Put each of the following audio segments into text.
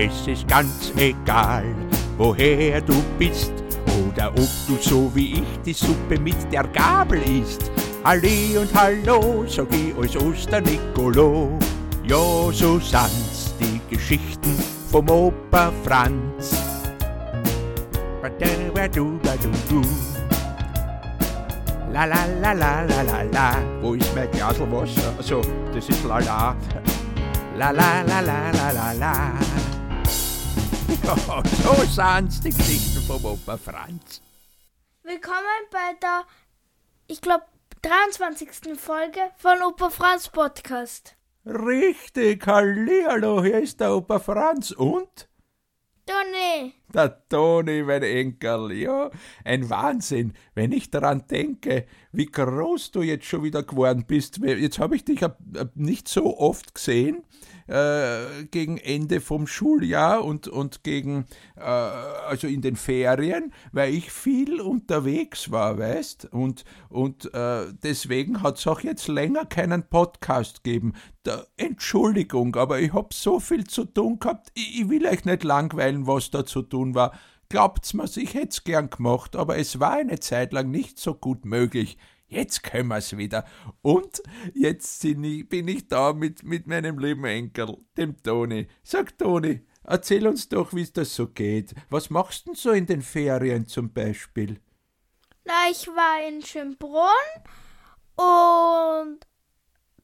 Es ist ganz egal, woher du bist oder ob du so wie ich die Suppe mit der Gabel isst. Halli und Hallo, sag ich als Osternicolo. Ja, so sind's die Geschichten vom Opa Franz. La la la la la la la. Wo ist mein Glasl Wasser? Also, das ist la la. La la la la la la la. So sind's die Geschichten vom Opa Franz. Willkommen bei der, ich glaube, 23. Folge von Opa Franz Podcast. Richtig, Hallihallo, hier ist der Opa Franz und Toni, der Toni, mein Enkel. Ja, ein Wahnsinn, wenn ich daran denke, wie groß du jetzt schon wieder geworden bist. Jetzt habe ich dich nicht so oft gesehen, äh, gegen Ende vom Schuljahr und, und gegen, äh, also in den Ferien, weil ich viel unterwegs war, weißt? Und, und äh, deswegen hat es auch jetzt länger keinen Podcast gegeben. Da, Entschuldigung, aber ich hab so viel zu tun gehabt. Ich, ich will euch nicht langweilen, was da zu tun war. Glaubt's mir's, ich hätt's gern gemacht, aber es war eine Zeit lang nicht so gut möglich. Jetzt können wir's wieder. Und jetzt ich, bin ich da mit, mit meinem lieben Enkel, dem Toni. Sag Toni, erzähl uns doch, wie's das so geht. Was machst denn so in den Ferien zum Beispiel? na, ich war in Schönbrunn und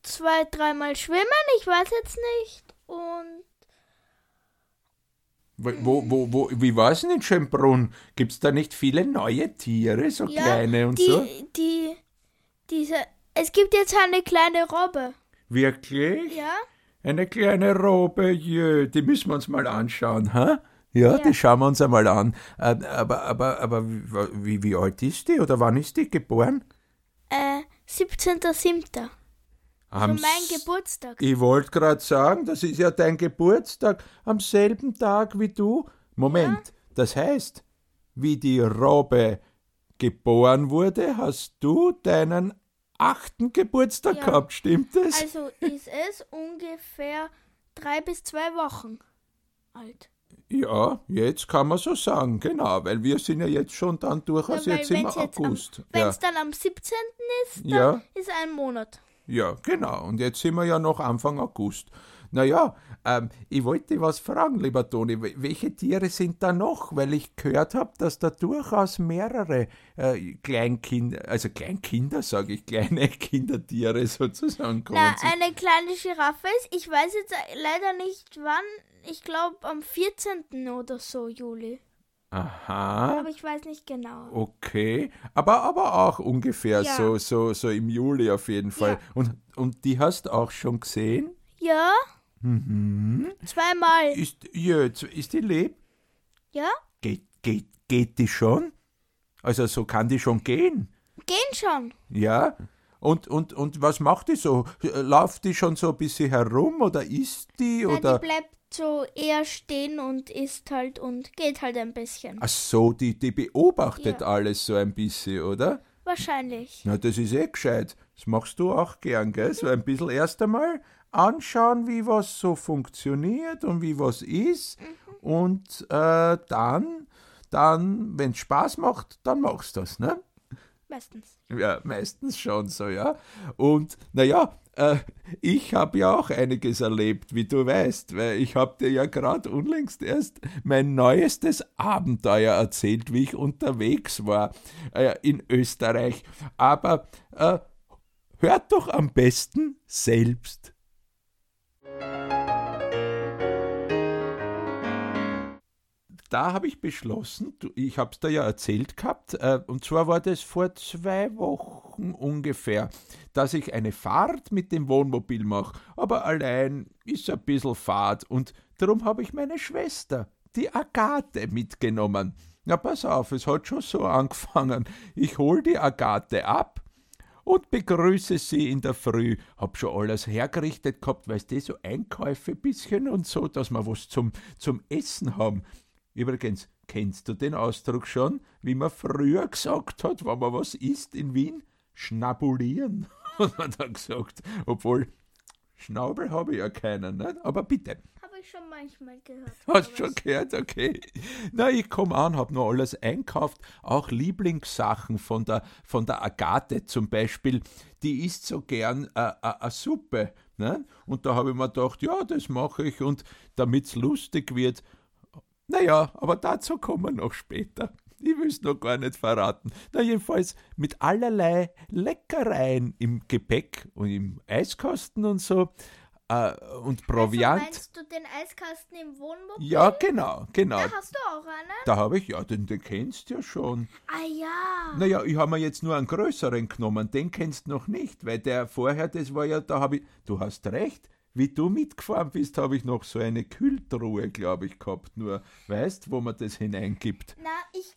zwei, dreimal schwimmen, ich weiß jetzt nicht. Und Wo, wo, wo, wie war's denn in Schönbrunn? Gibt's da nicht viele neue Tiere, so ja, kleine und die, so? die, diese, es gibt jetzt eine kleine Robbe. Wirklich? Ja? Eine kleine Robbe, jö, die müssen wir uns mal anschauen, ha? Ja, Ja. die schauen wir uns einmal an. Äh, Aber, aber, aber wie, wie alt ist die oder wann ist die geboren? Äh, 17.07. Am mein Geburtstag. Ich wollte gerade sagen, das ist ja dein Geburtstag am selben Tag wie du. Moment, das heißt, wie die Robbe geboren wurde, hast du deinen achten Geburtstag Ja. gehabt, stimmt das? Also ist es ungefähr drei bis zwei Wochen alt. Ja, jetzt kann man so sagen, genau, weil wir sind ja jetzt schon dann durchaus Ja, jetzt im August. Wenn ja, es dann am 17. ist, dann Ja. ist ein Monat. Ja, genau. Und jetzt sind wir ja noch Anfang August. Naja, ähm, ich wollte dich was fragen, lieber Toni. Wel- Welche Tiere sind da noch? Weil ich gehört habe, dass da durchaus mehrere äh, Kleinkinder, also Kleinkinder, sage ich, kleine Kindertiere sozusagen kommen. Na, eine kleine Giraffe ist, ich weiß jetzt leider nicht wann, ich glaube am 14. oder so, Juli. Aha. Aber ich weiß nicht genau. Okay, aber, aber auch ungefähr Ja. so, so, so im Juli auf jeden Fall. Ja. Und, und die hast auch schon gesehen? Ja, Mhm. zweimal. Ist, ja, ist die lieb? Ja, Geht, geht, geht die schon? Also so kann die schon gehen? gehen schon. Ja? Und, und, und was macht die so? Läuft die schon so ein bisschen herum oder isst die? Na, Oder? die bleibt so eher stehen und isst halt und geht halt ein bisschen. Ach so, die, die beobachtet Ja. alles so ein bisschen, oder? Wahrscheinlich. Na, das ist eh gescheit. Das machst du auch gern, gell? So ein bisschen erst einmal anschauen, wie was so funktioniert und wie was ist. Und äh, dann, dann, wenn es Spaß macht, dann machst du das, ne? Meistens. Ja, meistens schon so, ja. Und naja, äh, ich habe ja auch einiges erlebt, wie du weißt, weil ich habe dir ja gerade unlängst erst mein neuestes Abenteuer erzählt, wie ich unterwegs war äh, in Österreich. Aber äh, hört doch am besten selbst. da habe ich beschlossen, ich habe es dir ja erzählt gehabt, äh, und zwar war das vor zwei Wochen ungefähr, dass ich eine Fahrt mit dem Wohnmobil mache, aber allein ist ein bisschen Fahrt und darum habe ich meine Schwester, die Agathe, mitgenommen. Na pass auf, es hat schon so angefangen. Ich hol die Agathe ab und begrüße sie in der Früh. Hab schon alles hergerichtet gehabt, weißt du, so Einkäufe bisschen und so, dass wir was zum, zum Essen haben. Übrigens, kennst du den Ausdruck schon, wie man früher gesagt hat, wenn man was isst in Wien? Schnabulieren, hat man da gesagt. Obwohl, Schnabel habe ich ja keinen, nicht? aber bitte. Habe ich schon manchmal gehört. Hast aber schon es- gehört, okay. Na, ich komme an, hab noch alles einkauft, auch Lieblingssachen von der, von der Agathe zum Beispiel. Die isst so gern eine Suppe. Ne? Und da habe ich mir gedacht, ja, das mache ich und damit's lustig wird. Naja, aber dazu kommen wir noch später. Ich will es noch gar nicht verraten. Na, jedenfalls mit allerlei Leckereien im Gepäck und im Eiskasten und so. Äh, und Proviant. Also meinst du den Eiskasten im Wohnmobil? Ja, genau, genau. Da hast du auch einen? Da habe ich, ja, den, den kennst du ja schon. Ah ja. Naja, ich habe mir jetzt nur einen größeren genommen, den kennst du noch nicht, weil der vorher, das war ja, da habe ich, du hast recht, wie du mitgefahren bist, habe ich noch so eine Kühltruhe, glaube ich, gehabt, nur, weißt, wo man das hineingibt. Na, ich.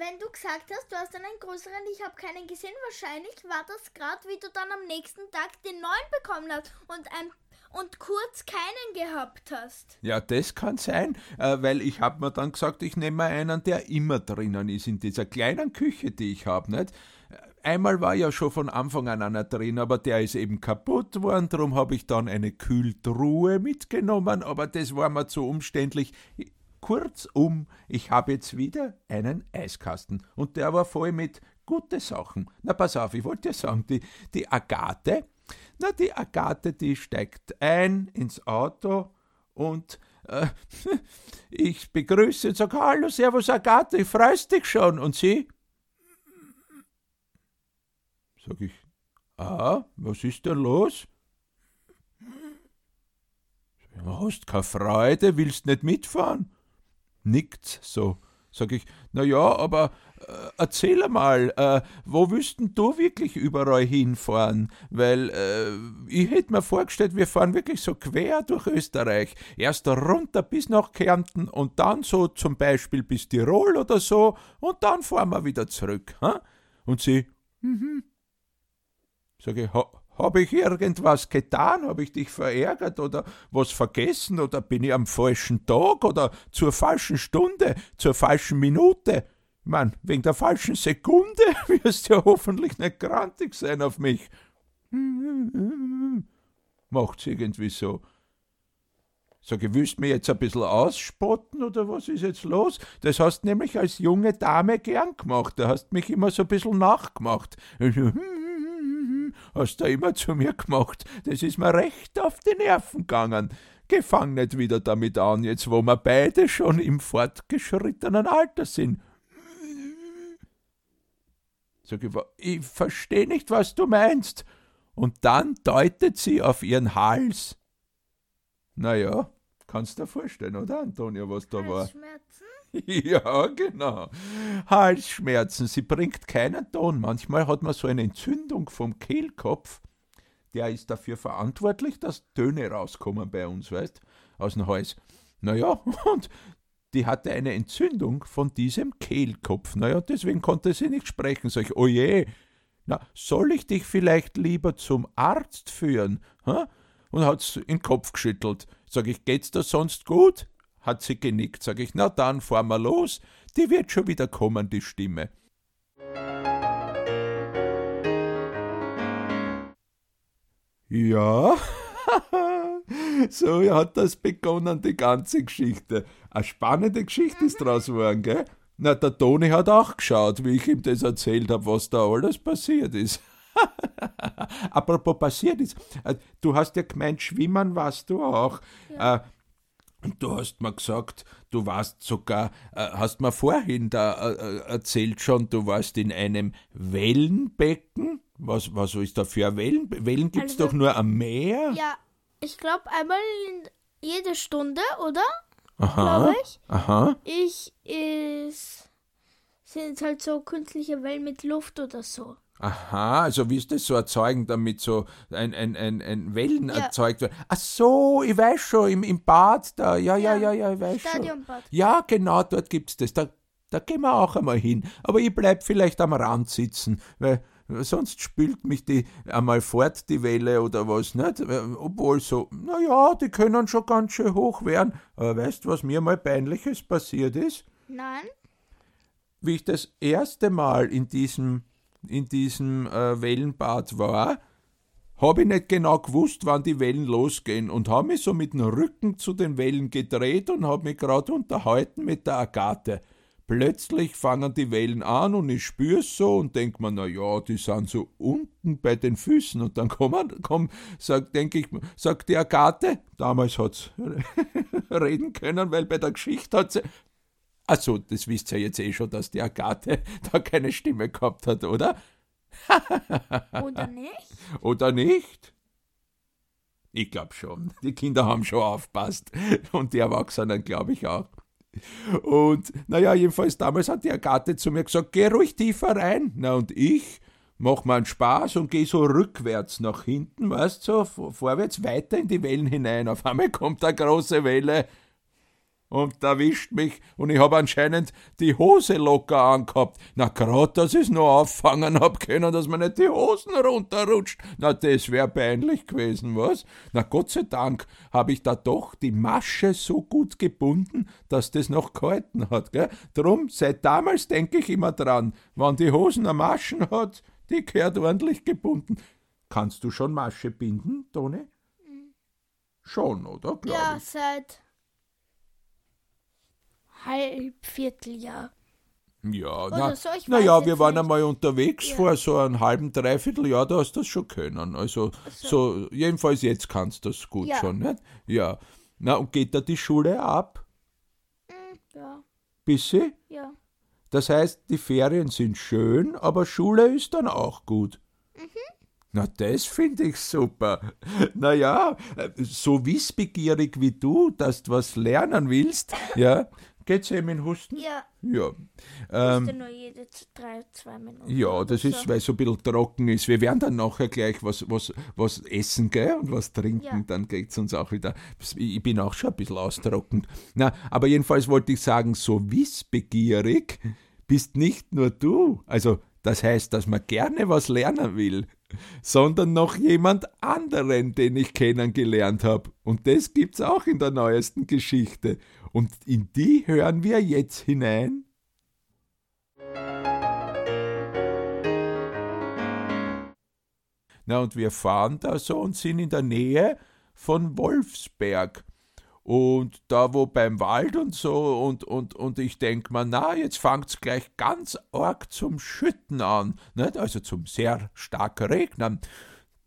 Wenn du gesagt hast, du hast einen größeren, ich habe keinen gesehen, wahrscheinlich war das gerade, wie du dann am nächsten Tag den neuen bekommen hast und, ein, und kurz keinen gehabt hast. Ja, das kann sein, äh, weil ich habe mir dann gesagt, ich nehme einen, der immer drinnen ist, in dieser kleinen Küche, die ich habe, nicht? Einmal war ja schon von Anfang an einer drin, aber der ist eben kaputt worden, darum habe ich dann eine Kühltruhe mitgenommen, aber das war mir zu umständlich. Kurzum, ich habe jetzt wieder einen Eiskasten und der war voll mit gute Sachen. Na, pass auf, ich wollte dir sagen, die, die Agathe, na, die Agathe, die steigt ein ins Auto und äh, ich begrüße und sage, hallo, servus Agathe, ich freust dich schon. Und sie? Sag ich, ah, was ist denn los? Ja, Hast keine Freude, willst nicht mitfahren? Nickt so. Sag ich, na ja, aber äh, erzähl mal, äh, wo wüssten du wirklich überall hinfahren? Weil äh, ich hätte mir vorgestellt, wir fahren wirklich so quer durch Österreich. Erst runter bis nach Kärnten und dann so zum Beispiel bis Tirol oder so und dann fahren wir wieder zurück. Ha? Und sie, mhm. Sag ich, ha, habe ich irgendwas getan? Habe ich dich verärgert oder was vergessen oder bin ich am falschen Tag oder zur falschen Stunde, zur falschen Minute? Mein, wegen der falschen Sekunde wirst du ja hoffentlich nicht grantig sein auf mich. Macht's irgendwie so. Sag ich, willst du mir jetzt ein bisschen ausspotten oder was ist jetzt los? Das hast nämlich als junge Dame gern gemacht. Da hast mich immer so ein bisschen nachgemacht. Hast du immer zu mir gemacht. Das ist mir recht auf die Nerven gegangen. Gefang nicht wieder damit an, jetzt wo wir beide schon im fortgeschrittenen Alter sind. Sag ich, ich verstehe nicht, was du meinst. Und dann deutet sie auf ihren Hals. Naja, kannst dir vorstellen, oder, Antonia, was da war? Schmerzen? Ja, genau. Halsschmerzen. Sie bringt keinen Ton. Manchmal hat man so eine Entzündung vom Kehlkopf. Der ist dafür verantwortlich, dass Töne rauskommen bei uns, weißt, aus dem Hals. Naja, und die hatte eine Entzündung von diesem Kehlkopf. Naja, deswegen konnte sie nicht sprechen. Sag ich, oje, na, soll ich dich vielleicht lieber zum Arzt führen? Hä? Und hat's in den Kopf geschüttelt. Sag ich, geht's dir sonst gut? Hat sie genickt. Sag ich, na dann fahren wir los. Die wird schon wieder kommen, die Stimme. Ja, so hat das begonnen, die ganze Geschichte. Eine spannende Geschichte ist draus geworden, gell? Na, der Toni hat auch geschaut, wie ich ihm das erzählt habe, was da alles passiert ist. Apropos passiert ist, äh, du hast ja gemeint, schwimmen warst du auch. Äh, und du hast mir gesagt, du warst sogar, äh, hast mir vorhin da äh, äh, erzählt schon, du warst in einem Wellenbecken. Was, was ist da für ein Wellen? Wellen gibt's Also- doch nur am Meer. Ja, ich glaube einmal in jede Stunde, oder? Aha. Ich. Aha. Ich ist. Sind halt so künstliche Wellen mit Luft oder so. Aha, also wie ist das so erzeugen, damit so ein, ein, ein, ein Wellen Ja. erzeugt wird? Ach so, ich weiß schon, im, im Bad da, ja, ja, ja, Ja, ich weiß schon. Ja, genau, dort gibt's das. Da, da gehen wir auch einmal hin. Aber ich bleib vielleicht am Rand sitzen, weil sonst spült mich die einmal fort, die Welle oder was, nicht? Obwohl so, na ja, die können schon ganz schön hoch werden. Aber weißt du, was mir mal peinliches passiert ist? Nein? wie ich das erste Mal in diesem, in diesem äh, Wellenbad war, habe ich nicht genau gewusst, wann die Wellen losgehen und habe mich so mit dem Rücken zu den Wellen gedreht und habe mich gerade unterhalten mit der Agathe. Plötzlich fangen die Wellen an und ich spür's so und denk mir, na ja, die sind so unten bei den Füßen und dann kommen, komm, sag, denk ich, sagt die Agathe, damals hat's reden können, weil bei der Geschichte hat sie, ach so, das wisst ihr jetzt eh schon, dass die Agathe da keine Stimme gehabt hat, oder? Oder nicht? Oder nicht? Ich glaube schon. Die Kinder haben schon aufpasst. Und die Erwachsenen, glaube ich, auch. Und naja, jedenfalls damals hat die Agathe zu mir gesagt, geh ruhig tiefer rein. Na und ich mach mir einen Spaß und geh so rückwärts nach hinten, weißt du, so vorwärts weiter in die Wellen hinein. Auf einmal kommt eine große Welle und erwischt mich und ich hab anscheinend die Hose locker angehabt. Na grad, dass ich's nur auffangen hab können, dass mir nicht die Hosen runterrutscht. Na, das wär peinlich gewesen, was? Na Gott sei Dank hab ich da doch die Masche so gut gebunden, dass das noch gehalten hat, gell? Drum, seit damals denk ich immer dran, wann die Hosen eine Maschen hat, die gehört ordentlich gebunden. Kannst du schon Masche binden, Toni? Schon, oder? Glaub Ja, ich. seit Halbvierteljahr. Ja, na, so, ich na weiß ja, jetzt wir waren nicht. einmal unterwegs Ja. vor so einem halben, dreiviertel Jahr, da hast du das schon können. Also, so, jedenfalls jetzt kannst du das gut Ja. schon, nicht? Ja. Na, und geht da die Schule ab? Ja, Bisschen? ja. Das heißt, die Ferien sind schön, aber Schule ist dann auch gut. Na, das finde ich super. Na ja, äh, so wissbegierig wie du, dass du was lernen willst, ja, geht's eben in Husten? Ja, Ja. Ähm, musste nur jede drei, zwei Minuten. Ja, das ist, so. weil es so ein bisschen trocken ist. Wir werden dann nachher gleich was, was, was essen, gell? Und was trinken, Ja. dann geht's uns auch wieder. Ich bin auch schon ein bisschen austrocknet. Na, aber jedenfalls wollte ich sagen, so wissbegierig bist nicht nur du. Also, das heißt, dass man gerne was lernen will, sondern noch jemand anderen, den ich kennengelernt habe. Und das gibt's auch in der neuesten Geschichte. Und in die hören wir jetzt hinein. Na, und wir fahren da so und sind in der Nähe von Wolfsberg. Und da wo beim Wald und so, und, und, und ich denk mir, na, jetzt fangt's gleich ganz arg zum Schütten an, nicht? also zum sehr stark Regnen.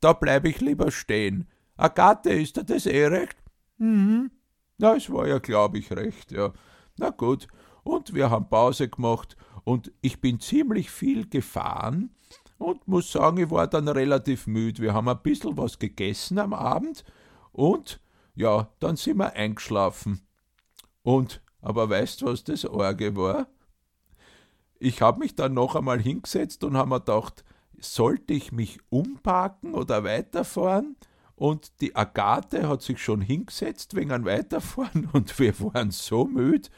Da bleib ich lieber stehen. Agathe, ist dir das eh recht? Mhm. Na, es war ja, glaub ich, recht, ja. Na gut. Und wir haben Pause gemacht und ich bin ziemlich viel gefahren und muss sagen, ich war dann relativ müde. Wir haben ein bisschen was gegessen am Abend und ja, dann sind wir eingeschlafen. Und, aber weißt du, was das Orge war? Ich habe mich dann noch einmal hingesetzt und habe mir gedacht, sollte ich mich umparken oder weiterfahren? Und die Agathe hat sich schon hingesetzt wegen ein Weiterfahren und wir waren so müde,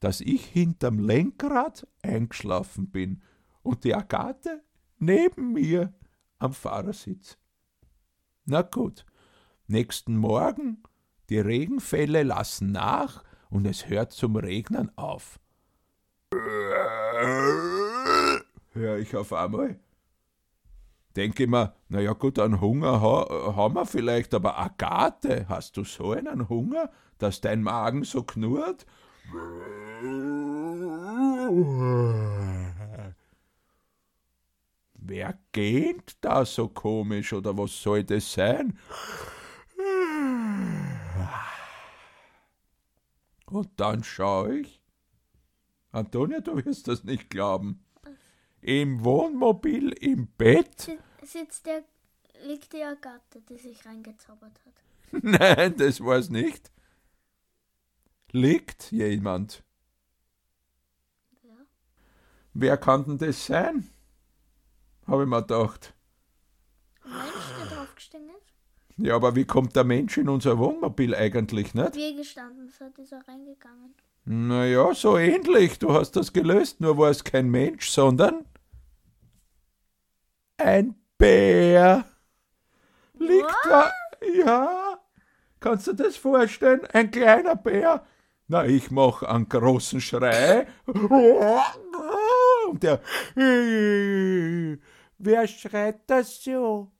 dass ich hinterm Lenkrad eingeschlafen bin und die Agathe neben mir am Fahrersitz. Na gut, nächsten Morgen, die Regenfälle lassen nach und es hört zum Regnen auf. Hör ich auf einmal. Denke mir, na ja gut, einen Hunger ha, haben wir vielleicht, aber Agathe, hast du so einen Hunger, dass dein Magen so knurrt? Wer gähnt da so komisch oder was soll das sein? Und dann schaue ich. Antonia, du wirst das nicht glauben. Im Wohnmobil im Bett? Si- Sitzt der, liegt die Agathe, die sich reingezaubert hat. Nein, das war's nicht. Liegt jemand? Ja. Wer kann denn das sein? Habe ich mir gedacht. Ein Mensch, der draufgestiegen ist. Ja, aber wie kommt der Mensch in unser Wohnmobil eigentlich, nicht? Wie er gestanden ist, ist er reingegangen. Naja, so ähnlich. Du hast das gelöst, nur war es kein Mensch, sondern ein Bär. Liegt da. Ja. Kannst du das vorstellen? Ein kleiner Bär. Na, ich mach einen großen Schrei. Und der. Wer schreit das so?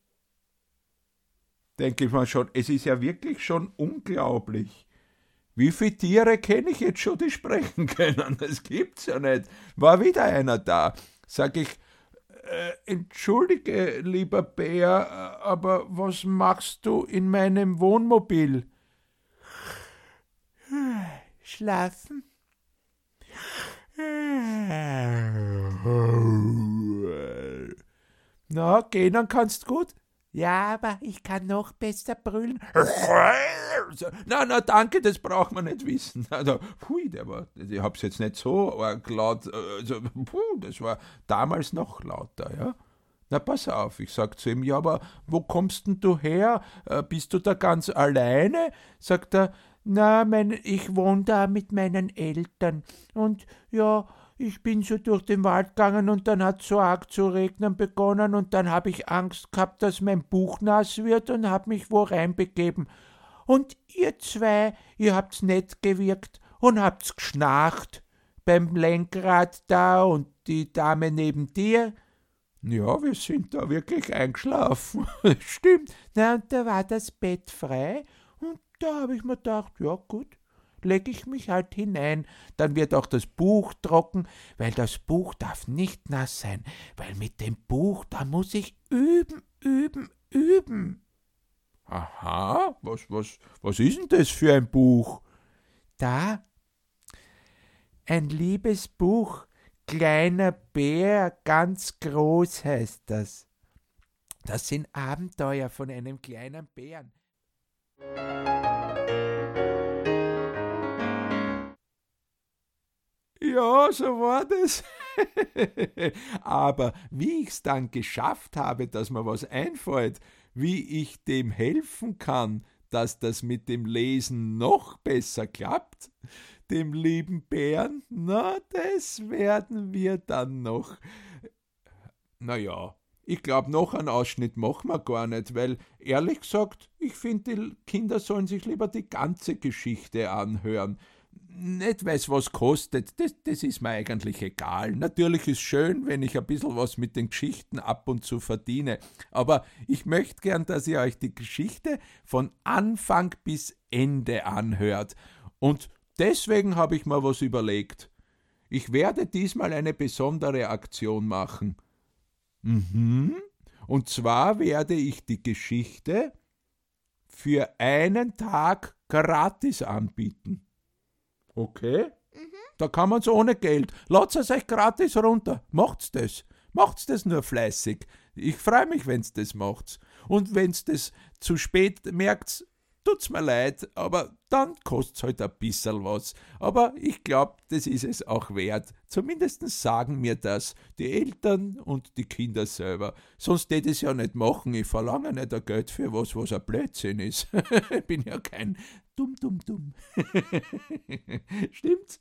Denke ich mal schon, es ist ja wirklich schon unglaublich. Wie viele Tiere kenne ich jetzt schon, die sprechen können? Das gibt's ja nicht. War wieder einer da. Sag ich, äh, entschuldige, lieber Bär, aber was machst du in meinem Wohnmobil? Schlafen. Na, gehen dann kannst gut. Ja, aber ich kann noch besser brüllen. Na, na, danke, das braucht man nicht wissen. Also, pui, der war, ich hab's jetzt nicht so laut, also, puh, das war damals noch lauter, ja. Na, pass auf, ich sag zu ihm, ja, aber wo kommst denn du her? Äh, bist du da ganz alleine? Sagt er, na, mein, ich wohne da mit meinen Eltern. Und ja, ich bin so durch den Wald gegangen und dann hat so arg zu regnen begonnen und dann habe ich Angst gehabt, dass mein Buch nass wird und habe mich wo reinbegeben. Und ihr zwei, ihr habt's nett gewirkt und habt's geschnarcht beim Lenkrad da und die Dame neben dir. Ja, wir sind da wirklich eingeschlafen. Stimmt. Na, und da war das Bett frei und da habe ich mir gedacht, ja gut, lege ich mich halt hinein, dann wird auch das Buch trocken, weil das Buch darf nicht nass sein, weil mit dem Buch, da muss ich üben, üben, üben. Aha, was, was, was ist denn das für ein Buch? Da, ein liebes Buch, kleiner Bär, ganz groß heißt das. Das sind Abenteuer von einem kleinen Bären. Ja, so war das. Aber wie ich's dann geschafft habe, dass mir was einfällt, wie ich dem helfen kann, dass das mit dem Lesen noch besser klappt, dem lieben Bären, na, das werden wir dann noch. Na ja, ich glaube, noch einen Ausschnitt machen wir gar nicht, weil ehrlich gesagt, ich finde, die Kinder sollen sich lieber die ganze Geschichte anhören nicht weiß, was kostet, das, das ist mir eigentlich egal. Natürlich ist schön, wenn ich ein bisschen was mit den Geschichten ab und zu verdiene, aber ich möchte gern, dass ihr euch die Geschichte von Anfang bis Ende anhört. Und deswegen habe ich mir was überlegt. Ich werde diesmal eine besondere Aktion machen. Mhm. Und zwar werde ich die Geschichte für einen Tag gratis anbieten. Okay. Mhm. Da kann man's ohne Geld. Lasst es euch gratis runter. Macht's das. Macht's das nur fleißig. Ich freue mich, wenn's das macht. Und wenn's das zu spät merkt, tut's mir leid, aber dann kostet's halt ein bisschen was. Aber ich glaube, das ist es auch wert. Zumindest sagen mir das die Eltern und die Kinder selber. Sonst tät es ja nicht machen. Ich verlange nicht ein Geld für was, was ein Blödsinn ist. ich bin ja kein dumm, dumm, dumm. Stimmt's?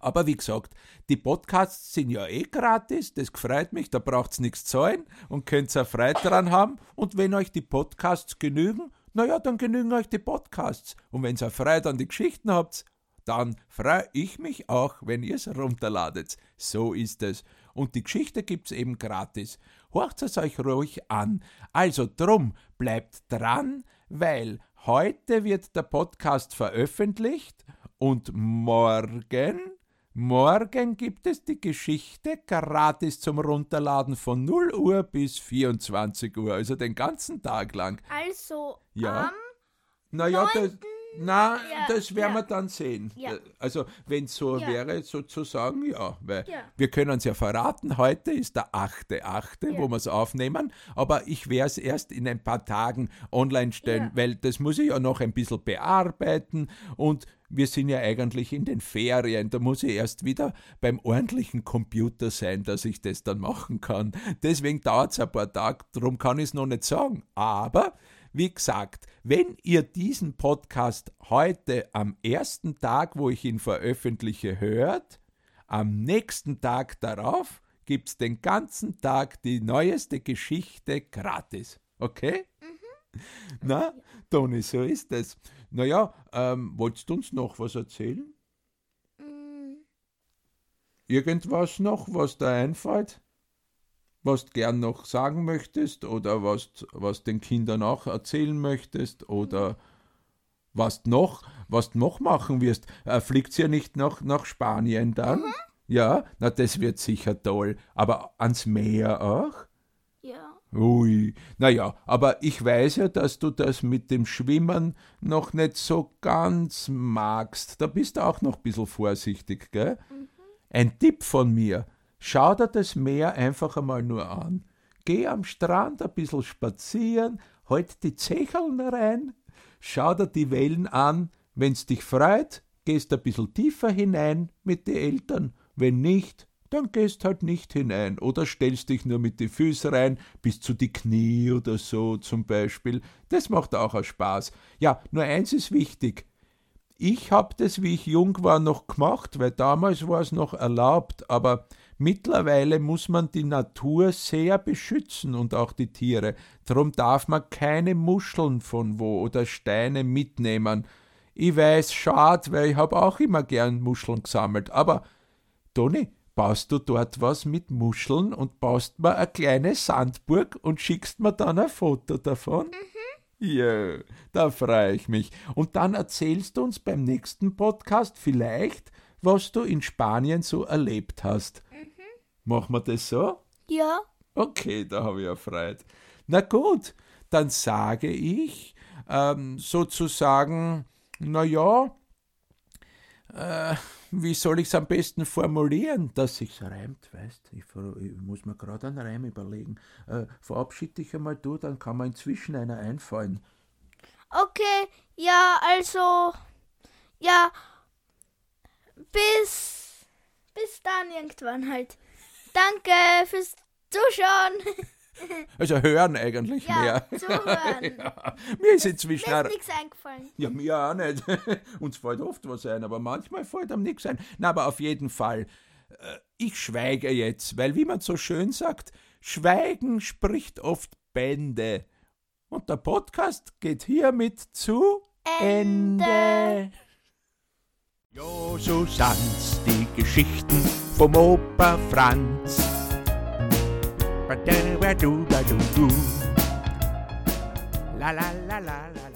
Aber wie gesagt, die Podcasts sind ja eh gratis, das freut mich, da braucht's nichts zahlen und könnt ihr Freude dran haben. Und wenn euch die Podcasts genügen, naja, dann genügen euch die Podcasts. Und wenn ihr Freude an die Geschichten habt, dann freue ich mich auch, wenn ihr es runterladet. So ist es. Und die Geschichte gibt's eben gratis. Horcht es euch ruhig an. Also drum, bleibt dran, weil heute wird der Podcast veröffentlicht und morgen Morgen gibt es die Geschichte gratis zum Runterladen von 0 Uhr bis 24 Uhr, also den ganzen Tag lang. Also Ja. am Naja, das, 9. na, Ja, das werden ja. wir dann sehen. Ja. Also, wenn es so wäre, sozusagen, ja. Weil wir können es ja verraten, heute ist der 8.8., Ja. wo wir es aufnehmen, aber ich werde es erst in ein paar Tagen online stellen, weil das muss ich ja noch ein bisschen bearbeiten und wir sind ja eigentlich in den Ferien, da muss ich erst wieder beim ordentlichen Computer sein, dass ich das dann machen kann. Deswegen dauert es ein paar Tage, darum kann ich es noch nicht sagen. Aber wie gesagt, wenn ihr diesen Podcast heute am ersten Tag, wo ich ihn veröffentliche, hört, am nächsten Tag darauf gibt's den ganzen Tag die neueste Geschichte gratis. Okay? Na, Toni, so ist es. Naja, ähm, wolltest du uns noch was erzählen? Mm, Irgendwas noch, was da einfällt? Was du gern noch sagen möchtest oder was, was den Kindern auch erzählen möchtest oder was noch, was du noch machen wirst. Äh, fliegt ja nicht nach, nach Spanien dann? Mhm. Ja, na das wird sicher toll. Aber ans Meer auch? Ja. Ui, naja, aber ich weiß ja, dass du das mit dem Schwimmen noch nicht so ganz magst. Da bist du auch noch ein bisschen vorsichtig, gell? Mhm. Ein Tipp von mir. Schau dir das Meer einfach einmal nur an. Geh am Strand ein bisschen spazieren, halt die Zecheln rein, schau dir die Wellen an. Wenn's dich freut, gehst ein bisschen tiefer hinein mit den Eltern. Wenn nicht, dann gehst halt nicht hinein oder stellst dich nur mit die Füße rein, bis zu die Knie oder so zum Beispiel. Das macht auch einen Spaß. Ja, nur eins ist wichtig. Ich hab das, wie ich jung war, noch gemacht, weil damals war es noch erlaubt, aber Mittlerweile muss man die Natur sehr beschützen und auch die Tiere. Darum darf man keine Muscheln von wo oder Steine mitnehmen. Ich weiß, schad, weil ich habe auch immer gern Muscheln gesammelt. Aber, Toni, baust du dort was mit Muscheln und baust mir eine kleine Sandburg und schickst mir dann ein Foto davon? Mhm. Ja, da freue ich mich. Und dann erzählst du uns beim nächsten Podcast vielleicht, was du in Spanien so erlebt hast. Machen wir das so? Ja. Okay, da habe ich ja Freude. Na gut, dann sage ich ähm, sozusagen, na ja, äh, wie soll ich es am besten formulieren, dass sich's reimt, weißt? Ich, ich muss mir gerade einen Reim überlegen. Äh, verabschiede dich einmal du, dann kann mir inzwischen einer einfallen. Okay, ja, also, ja, bis, bis dann irgendwann halt. Danke fürs Zuschauen. Also hören eigentlich ja, mehr. Zuhören. ja, mir ist inzwischen mir ist nichts eingefallen. Ja, mir auch nicht. Uns fällt oft was ein, aber manchmal fällt einem nichts ein. Na, aber auf jeden Fall, äh, ich schweige jetzt, weil wie man so schön sagt, Schweigen spricht oft Bände. Und der Podcast geht hiermit zu Ende. Ende. Jo, so sind's die Geschichten vom Opa Franz. La la la la la la.